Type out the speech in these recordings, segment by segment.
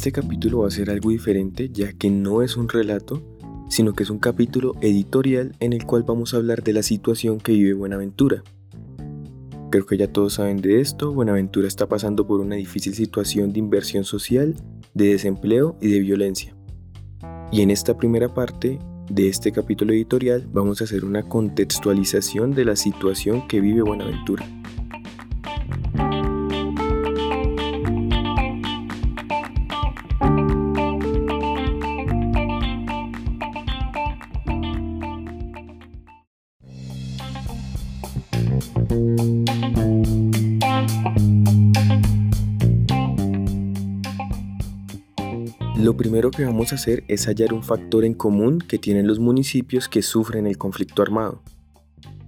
Este capítulo va a ser algo diferente ya que no es un relato, sino que es un capítulo editorial en el cual vamos a hablar de la situación que vive Buenaventura. Creo que ya todos saben de esto, Buenaventura está pasando por una difícil situación de inversión social, de desempleo y de violencia. Y en esta primera parte de este capítulo editorial vamos a hacer una contextualización de la situación que vive Buenaventura. Lo primero que vamos a hacer es hallar un factor en común que tienen los municipios que sufren el conflicto armado.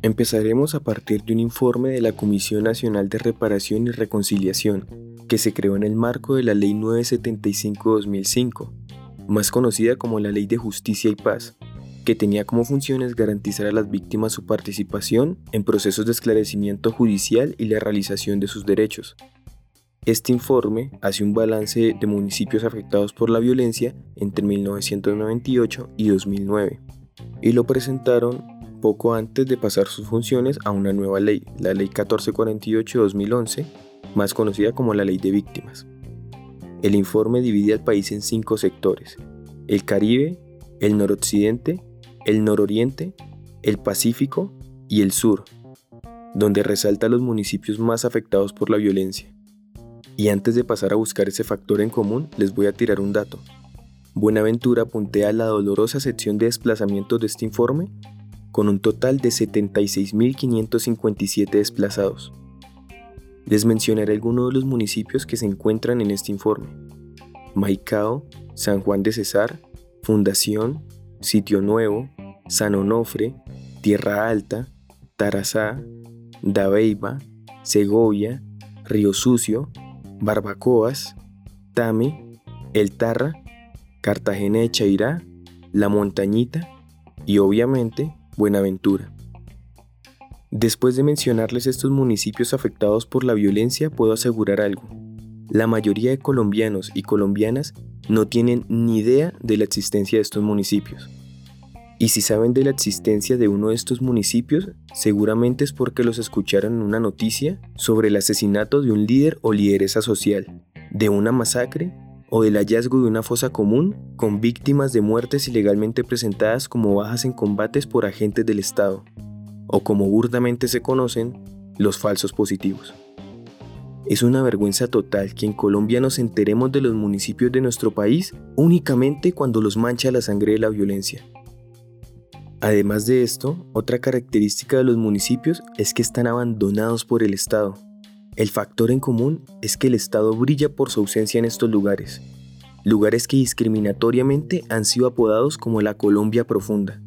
Empezaremos a partir de un informe de la Comisión Nacional de Reparación y Reconciliación, que se creó en el marco de la Ley 975-2005, más conocida como la Ley de Justicia y Paz, que tenía como funciones garantizar a las víctimas su participación en procesos de esclarecimiento judicial y la realización de sus derechos, este informe hace un balance de municipios afectados por la violencia entre 1998 y 2009 y lo presentaron poco antes de pasar sus funciones a una nueva ley, la Ley 1448-2011, más conocida como la Ley de Víctimas. El informe divide al país en cinco sectores, el Caribe, el noroccidente, el nororiente, el Pacífico y el sur, donde resalta los municipios más afectados por la violencia. Y antes de pasar a buscar ese factor en común, les voy a tirar un dato. Buenaventura puntea la dolorosa sección de desplazamientos de este informe con un total de 76.557 desplazados. Les mencionaré algunos de los municipios que se encuentran en este informe. Maicao, San Juan de Cesar, Fundación, Sitio Nuevo, San Onofre, Tierra Alta, Tarazá, Dabeiba, Segovia, Río Sucio, Barbacoas, Tame, El Tarra, Cartagena de Chairá, La Montañita y obviamente Buenaventura. Después de mencionarles estos municipios afectados por la violencia, puedo asegurar algo. La mayoría de colombianos y colombianas no tienen ni idea de la existencia de estos municipios. Y si saben de la existencia de uno de estos municipios, seguramente es porque los escucharon en una noticia sobre el asesinato de un líder o lideresa social, de una masacre o del hallazgo de una fosa común con víctimas de muertes ilegalmente presentadas como bajas en combates por agentes del Estado, o como burdamente se conocen, los falsos positivos. Es una vergüenza total que en Colombia nos enteremos de los municipios de nuestro país únicamente cuando los mancha la sangre de la violencia. Además de esto, otra característica de los municipios es que están abandonados por el Estado. El factor en común es que el Estado brilla por su ausencia en estos lugares, lugares que discriminatoriamente han sido apodados como la Colombia profunda.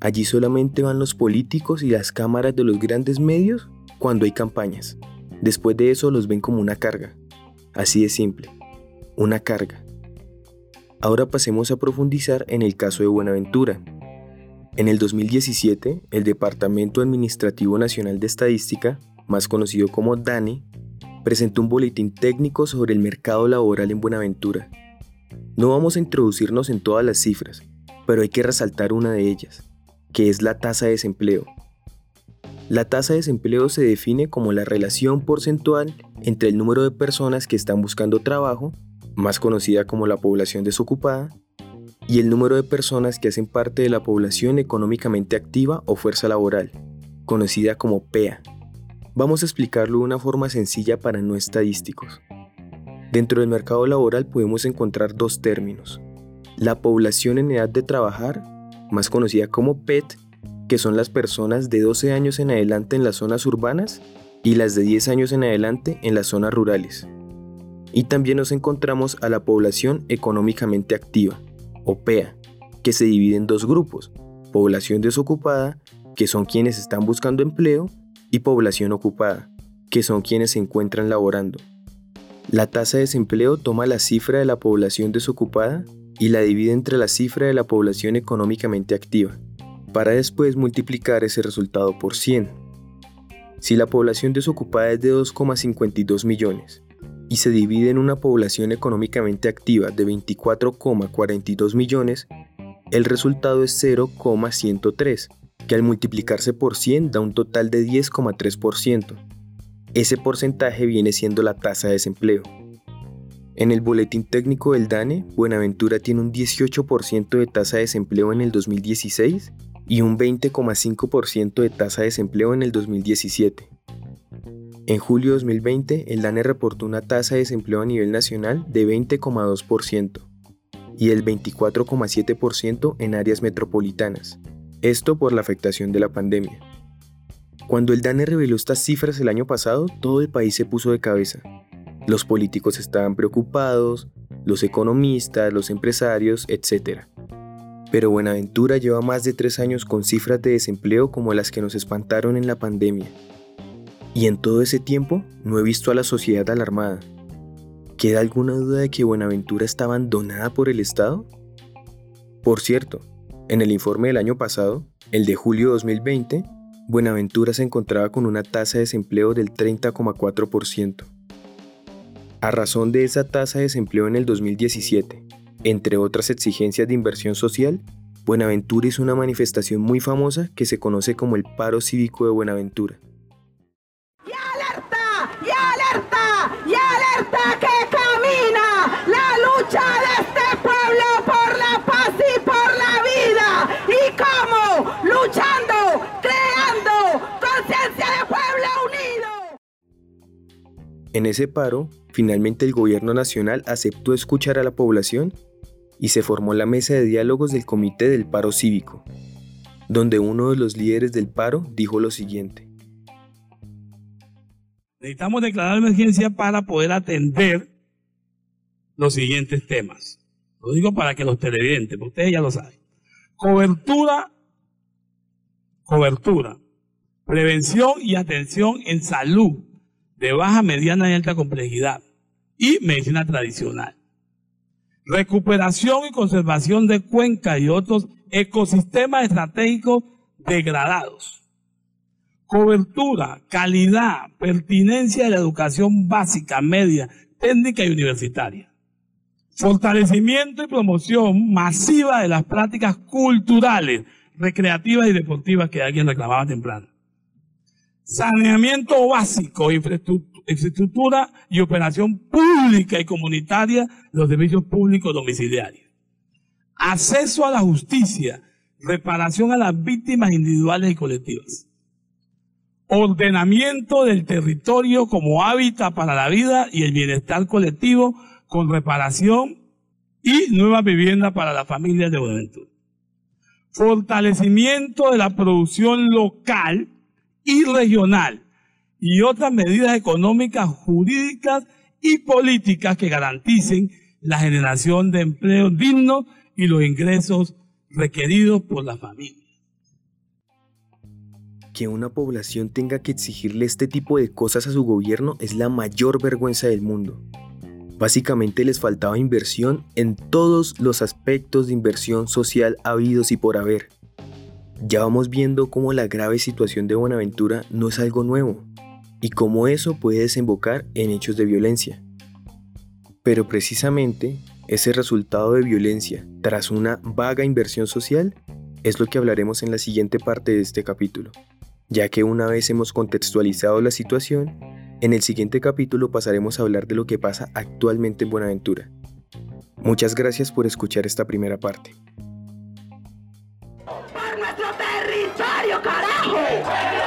Allí solamente van los políticos y las cámaras de los grandes medios cuando hay campañas. Después de eso los ven como una carga. Así de simple, una carga. Ahora pasemos a profundizar en el caso de Buenaventura, en el 2017, el Departamento Administrativo Nacional de Estadística, más conocido como DANE, presentó un boletín técnico sobre el mercado laboral en Buenaventura. No vamos a introducirnos en todas las cifras, pero hay que resaltar una de ellas, que es la tasa de desempleo. La tasa de desempleo se define como la relación porcentual entre el número de personas que están buscando trabajo, más conocida como la población desocupada, y el número de personas que hacen parte de la población económicamente activa o fuerza laboral, conocida como PEA. Vamos a explicarlo de una forma sencilla para no estadísticos. Dentro del mercado laboral podemos encontrar dos términos. La población en edad de trabajar, más conocida como PET, que son las personas de 12 años en adelante en las zonas urbanas y las de 10 años en adelante en las zonas rurales. Y también nos encontramos a la población económicamente activa, o PEA, que se divide en dos grupos, población desocupada, que son quienes están buscando empleo, y población ocupada, que son quienes se encuentran laborando. La tasa de desempleo toma la cifra de la población desocupada y la divide entre la cifra de la población económicamente activa, para después multiplicar ese resultado por 100. Si la población desocupada es de 2,52 millones y se divide en una población económicamente activa de 24,42 millones, el resultado es 0,103, que al multiplicarse por 100 da un total de 10,3%. Ese porcentaje viene siendo la tasa de desempleo. En el boletín técnico del DANE, Buenaventura tiene un 18% de tasa de desempleo en el 2016 y un 20,5% de tasa de desempleo en el 2017. En julio de 2020, el DANE reportó una tasa de desempleo a nivel nacional de 20,2% y el 24,7% en áreas metropolitanas, esto por la afectación de la pandemia. Cuando el DANE reveló estas cifras el año pasado, todo el país se puso de cabeza. Los políticos estaban preocupados, los economistas, los empresarios, etc. Pero Buenaventura lleva más de tres años con cifras de desempleo como las que nos espantaron en la pandemia. Y en todo ese tiempo no he visto a la sociedad alarmada. ¿Queda alguna duda de que Buenaventura está abandonada por el Estado? Por cierto, en el informe del año pasado, el de julio de 2020, Buenaventura se encontraba con una tasa de desempleo del 30,4%. A razón de esa tasa de desempleo en el 2017, entre otras exigencias de inversión social, Buenaventura hizo una manifestación muy famosa que se conoce como el Paro Cívico de Buenaventura. En ese paro, finalmente el gobierno nacional aceptó escuchar a la población y se formó la mesa de diálogos del Comité del Paro Cívico, donde uno de los líderes del paro dijo lo siguiente. Necesitamos declarar emergencia para poder atender los siguientes temas. Lo digo para que los televidentes, porque ustedes ya lo saben. Cobertura, cobertura, prevención y atención en salud de baja, mediana y alta complejidad y medicina tradicional. Recuperación y conservación de cuencas y otros ecosistemas estratégicos degradados. Cobertura, calidad, pertinencia de la educación básica, media, técnica y universitaria. Fortalecimiento y promoción masiva de las prácticas culturales, recreativas y deportivas que alguien reclamaba temprano saneamiento básico, infraestructura y operación pública y comunitaria de los servicios públicos domiciliarios. Acceso a la justicia, reparación a las víctimas individuales y colectivas. Ordenamiento del territorio como hábitat para la vida y el bienestar colectivo con reparación y nueva vivienda para las familias de Buenaventura. Fortalecimiento de la producción local y regional y otras medidas económicas, jurídicas y políticas que garanticen la generación de empleo digno y los ingresos requeridos por la familia. Que una población tenga que exigirle este tipo de cosas a su gobierno es la mayor vergüenza del mundo. Básicamente les faltaba inversión en todos los aspectos de inversión social habidos y por haber. Ya vamos viendo cómo la grave situación de Buenaventura no es algo nuevo y cómo eso puede desembocar en hechos de violencia. Pero precisamente ese resultado de violencia tras una vaga inversión social es lo que hablaremos en la siguiente parte de este capítulo, ya que una vez hemos contextualizado la situación, en el siguiente capítulo pasaremos a hablar de lo que pasa actualmente en Buenaventura. Muchas gracias por escuchar esta primera parte. Territorio,